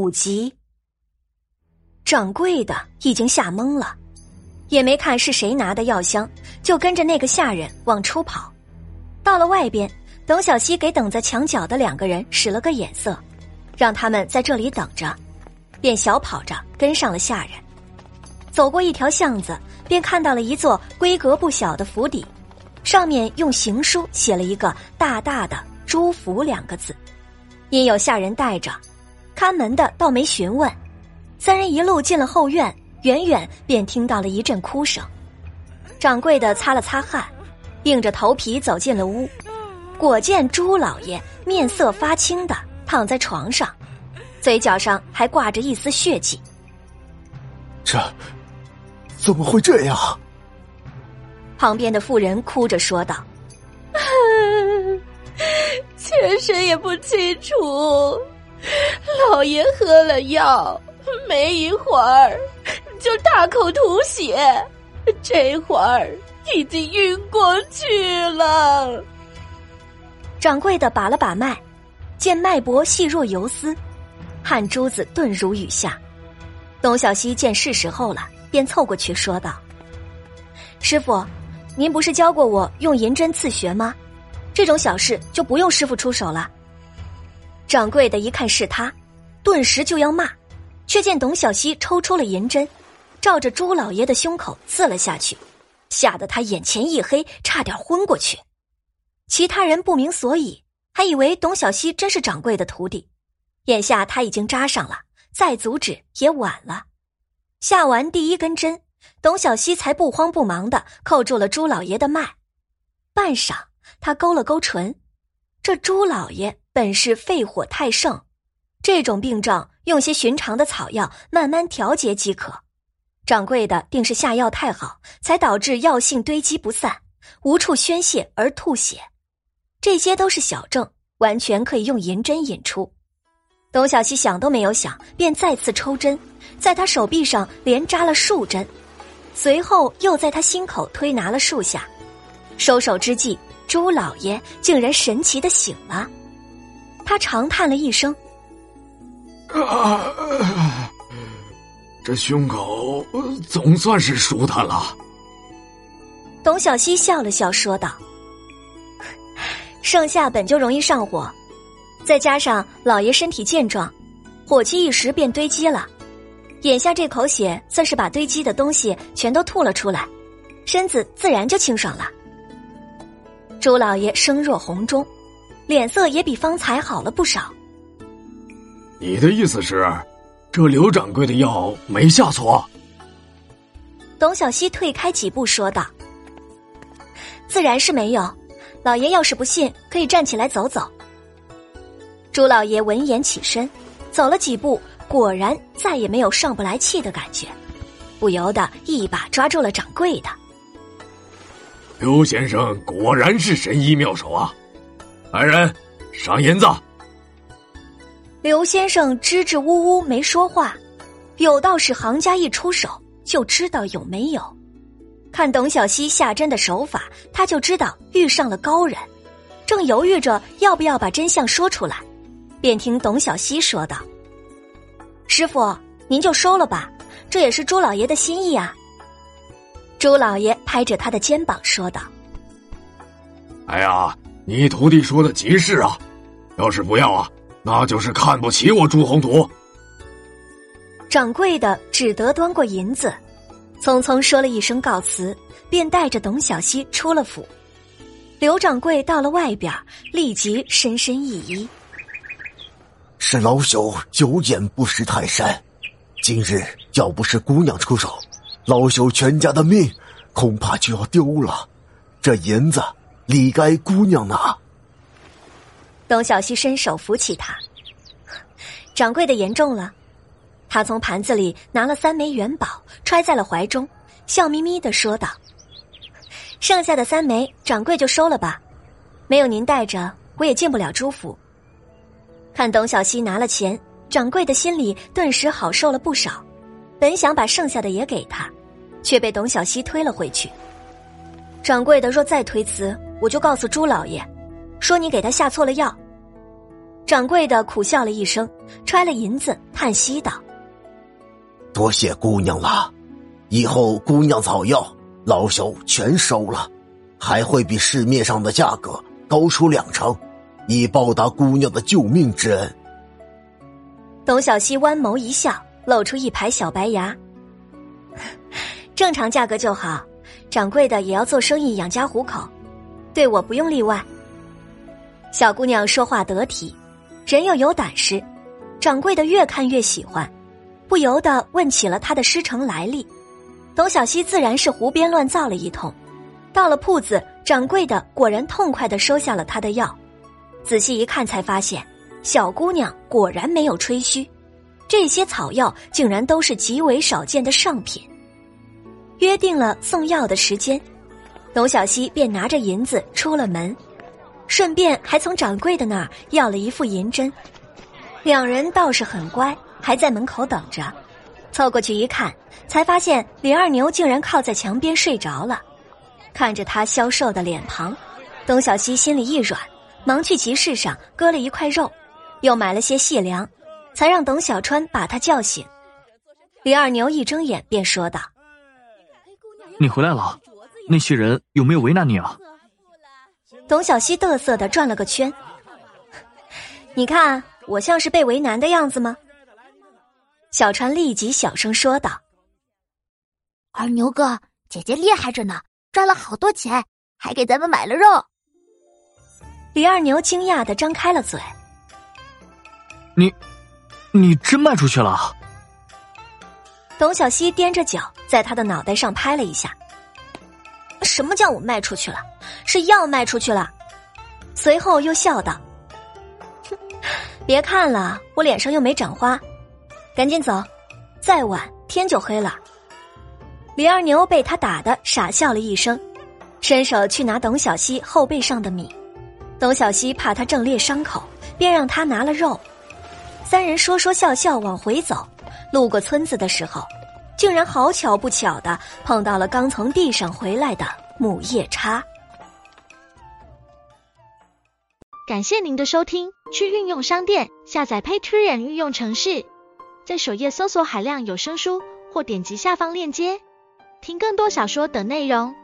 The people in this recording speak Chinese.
五集。掌柜的已经吓懵了，也没看是谁拿的药箱，就跟着那个下人往出跑。到了外边，董小西给等在墙角的两个人使了个眼色，让他们在这里等着，便小跑着跟上了下人。走过一条巷子，便看到了一座规格不小的府邸，上面用行书写了一个大大的“朱府”两个字。因有下人带着，看门的倒没询问。三人一路进了后院，远远便听到了一阵哭声。掌柜的擦了擦汗，硬着头皮走进了屋，果见朱老爷面色发青的躺在床上，嘴角上还挂着一丝血迹。这怎么会这样？旁边的妇人哭着说道。妾身也不清楚，老爷喝了药，没一会儿就大口吐血，这会儿已经晕过去了。掌柜的把了把脉，见脉搏细若游丝，汗珠子顿如雨下。董小西见是时候了，便凑过去说道：“师傅，您不是教过我用银针刺穴吗？”这种小事就不用师傅出手了。掌柜的一看是他，顿时就要骂，却见董小西抽出了银针，照着朱老爷的胸口刺了下去，吓得他眼前一黑，差点昏过去。其他人不明所以，还以为董小西真是掌柜的徒弟。眼下他已经扎上了，再阻止也晚了。下完第一根针，董小西才不慌不忙的扣住了朱老爷的脉，半晌。他勾了勾唇，这朱老爷本是肺火太盛，这种病症用些寻常的草药慢慢调节即可。掌柜的定是下药太好，才导致药性堆积不散，无处宣泄而吐血。这些都是小症，完全可以用银针引出。董小西想都没有想，便再次抽针，在他手臂上连扎了数针，随后又在他心口推拿了数下，收手之际。朱老爷竟然神奇的醒了，他长叹了一声：“啊，这胸口总算是舒坦了。”董小希笑了笑说道：“盛夏本就容易上火，再加上老爷身体健壮，火气一时便堆积了。眼下这口血算是把堆积的东西全都吐了出来，身子自然就清爽了。”朱老爷声若洪钟，脸色也比方才好了不少。你的意思是，这刘掌柜的药没下错？董小希退开几步说道：“自然是没有，老爷要是不信，可以站起来走走。”朱老爷闻言起身，走了几步，果然再也没有上不来气的感觉，不由得一把抓住了掌柜的。刘先生果然是神医妙手啊！来人，赏银子。刘先生支支吾吾没说话，有道是行家一出手就知道有没有。看董小西下针的手法，他就知道遇上了高人。正犹豫着要不要把真相说出来，便听董小西说道：“师傅，您就收了吧，这也是朱老爷的心意啊。”朱老爷拍着他的肩膀说道：“哎呀，你徒弟说的极是啊！要是不要啊，那就是看不起我朱宏图。”掌柜的只得端过银子，匆匆说了一声告辞，便带着董小希出了府。刘掌柜到了外边，立即深深一揖：“是老朽有眼不识泰山，今日要不是姑娘出手。”老朽全家的命，恐怕就要丢了。这银子，李该姑娘呢。董小希伸手扶起他，掌柜的言重了。他从盘子里拿了三枚元宝，揣在了怀中，笑眯眯的说道：“剩下的三枚，掌柜就收了吧。没有您带着，我也进不了朱府。”看董小希拿了钱，掌柜的心里顿时好受了不少。本想把剩下的也给他，却被董小希推了回去。掌柜的若再推辞，我就告诉朱老爷，说你给他下错了药。掌柜的苦笑了一声，揣了银子，叹息道：“多谢姑娘了，以后姑娘草药老朽全收了，还会比市面上的价格高出两成，以报答姑娘的救命之恩。”董小希弯眸一笑，露出一排小白牙。正常价格就好，掌柜的也要做生意养家糊口，对我不用例外。小姑娘说话得体，人又有胆识，掌柜的越看越喜欢，不由得问起了她的师承来历。董小希自然是胡编乱造了一通。到了铺子，掌柜的果然痛快的收下了他的药，仔细一看才发现。小姑娘果然没有吹嘘，这些草药竟然都是极为少见的上品。约定了送药的时间，董小希便拿着银子出了门，顺便还从掌柜的那儿要了一副银针。两人倒是很乖，还在门口等着。凑过去一看，才发现李二牛竟然靠在墙边睡着了。看着他消瘦的脸庞，董小希心里一软，忙去集市上割了一块肉。又买了些细粮，才让董小川把他叫醒。李二牛一睁眼便说道：“你回来了，那些人有没有为难你啊？”董小希得瑟的转了个圈：“你看我像是被为难的样子吗？”小川立即小声说道：“二牛哥，姐姐厉害着呢，赚了好多钱，还给咱们买了肉。”李二牛惊讶的张开了嘴。你，你真卖出去了？董小希踮着脚在他的脑袋上拍了一下。什么叫我卖出去了？是药卖出去了。随后又笑道：“哼，别看了，我脸上又没长花，赶紧走，再晚天就黑了。”李二牛被他打的傻笑了一声，伸手去拿董小西后背上的米。董小西怕他正裂伤口，便让他拿了肉。三人说说笑笑往回走，路过村子的时候，竟然好巧不巧的碰到了刚从地上回来的母夜叉。感谢您的收听，去运用商店下载 Patreon 运用城市，在首页搜索海量有声书，或点击下方链接听更多小说等内容。